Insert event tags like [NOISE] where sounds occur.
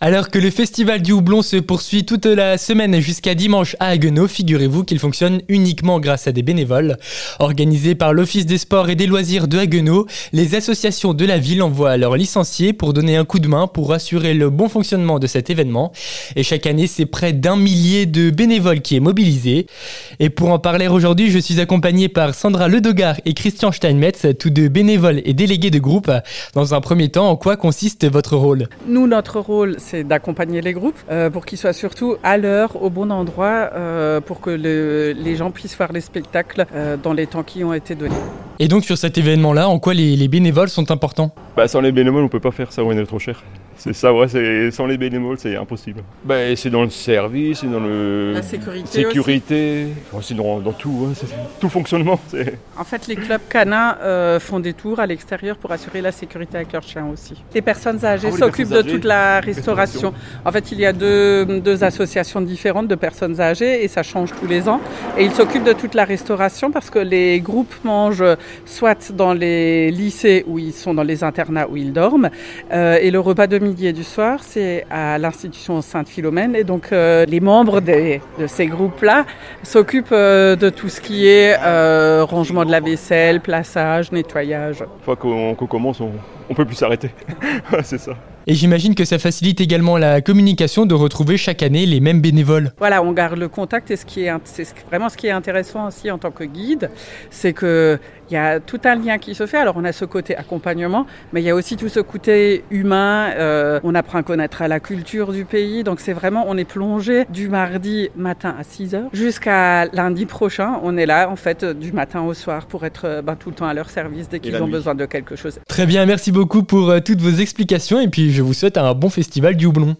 Alors que le festival du houblon se poursuit toute la semaine jusqu'à dimanche à Haguenau, figurez-vous qu'il fonctionne uniquement grâce à des bénévoles. Organisé par l'Office des sports et des loisirs de Haguenau, les associations de la ville envoient leurs licenciés pour donner un coup de main pour assurer le bon fonctionnement de cet événement. Et chaque année, c'est près d'un millier de bénévoles qui est mobilisé. Et pour en parler aujourd'hui, je suis accompagné par Sandra Ledogar et Christian Steinmetz, tous deux bénévoles et délégués de groupe. Dans un premier temps, en quoi consiste votre rôle? Nous, notre rôle, c'est d'accompagner les groupes euh, pour qu'ils soient surtout à l'heure, au bon endroit, euh, pour que le, les gens puissent voir les spectacles euh, dans les temps qui ont été donnés. Et donc sur cet événement-là, en quoi les, les bénévoles sont importants? Bah, Sans les bénévoles, on peut pas faire ça, on est trop cher. C'est ça, ouais, c'est, sans les bénévoles, c'est impossible. Bah, c'est dans le service, c'est dans le... La sécurité sécurité, aussi. dans, dans, tout, hein, c'est, tout fonctionnement. C'est... En fait, les clubs canins euh, font des tours à l'extérieur pour assurer la sécurité avec leurs chiens aussi. Les personnes âgées ah oui, s'occupent de toute la restauration. En fait, il y a deux, deux associations différentes de personnes âgées et ça change tous les ans. Et ils s'occupent de toute la restauration parce que les groupes mangent soit dans les lycées où ils sont dans les internats où ils dorment euh, et le repas de midi et du soir c'est à l'institution Sainte-Philomène et donc euh, les membres des, de ces groupes-là s'occupent euh, de tout ce qui est euh, rangement de la vaisselle, plaçage, nettoyage. Une fois qu'on qu commence, on, on peut plus s'arrêter. [LAUGHS] c'est ça. Et j'imagine que ça facilite également la communication de retrouver chaque année les mêmes bénévoles. Voilà, on garde le contact et ce qui est, c'est vraiment ce qui est intéressant aussi en tant que guide, c'est que il y a tout un lien qui se fait. Alors on a ce côté accompagnement, mais il y a aussi tout ce côté humain. Euh, on apprend à connaître la culture du pays, donc c'est vraiment on est plongé du mardi matin à 6 heures jusqu'à lundi prochain. On est là en fait du matin au soir pour être ben, tout le temps à leur service dès qu'ils ont nuit. besoin de quelque chose. Très bien, merci beaucoup pour euh, toutes vos explications et puis je vous souhaite un bon festival du houblon.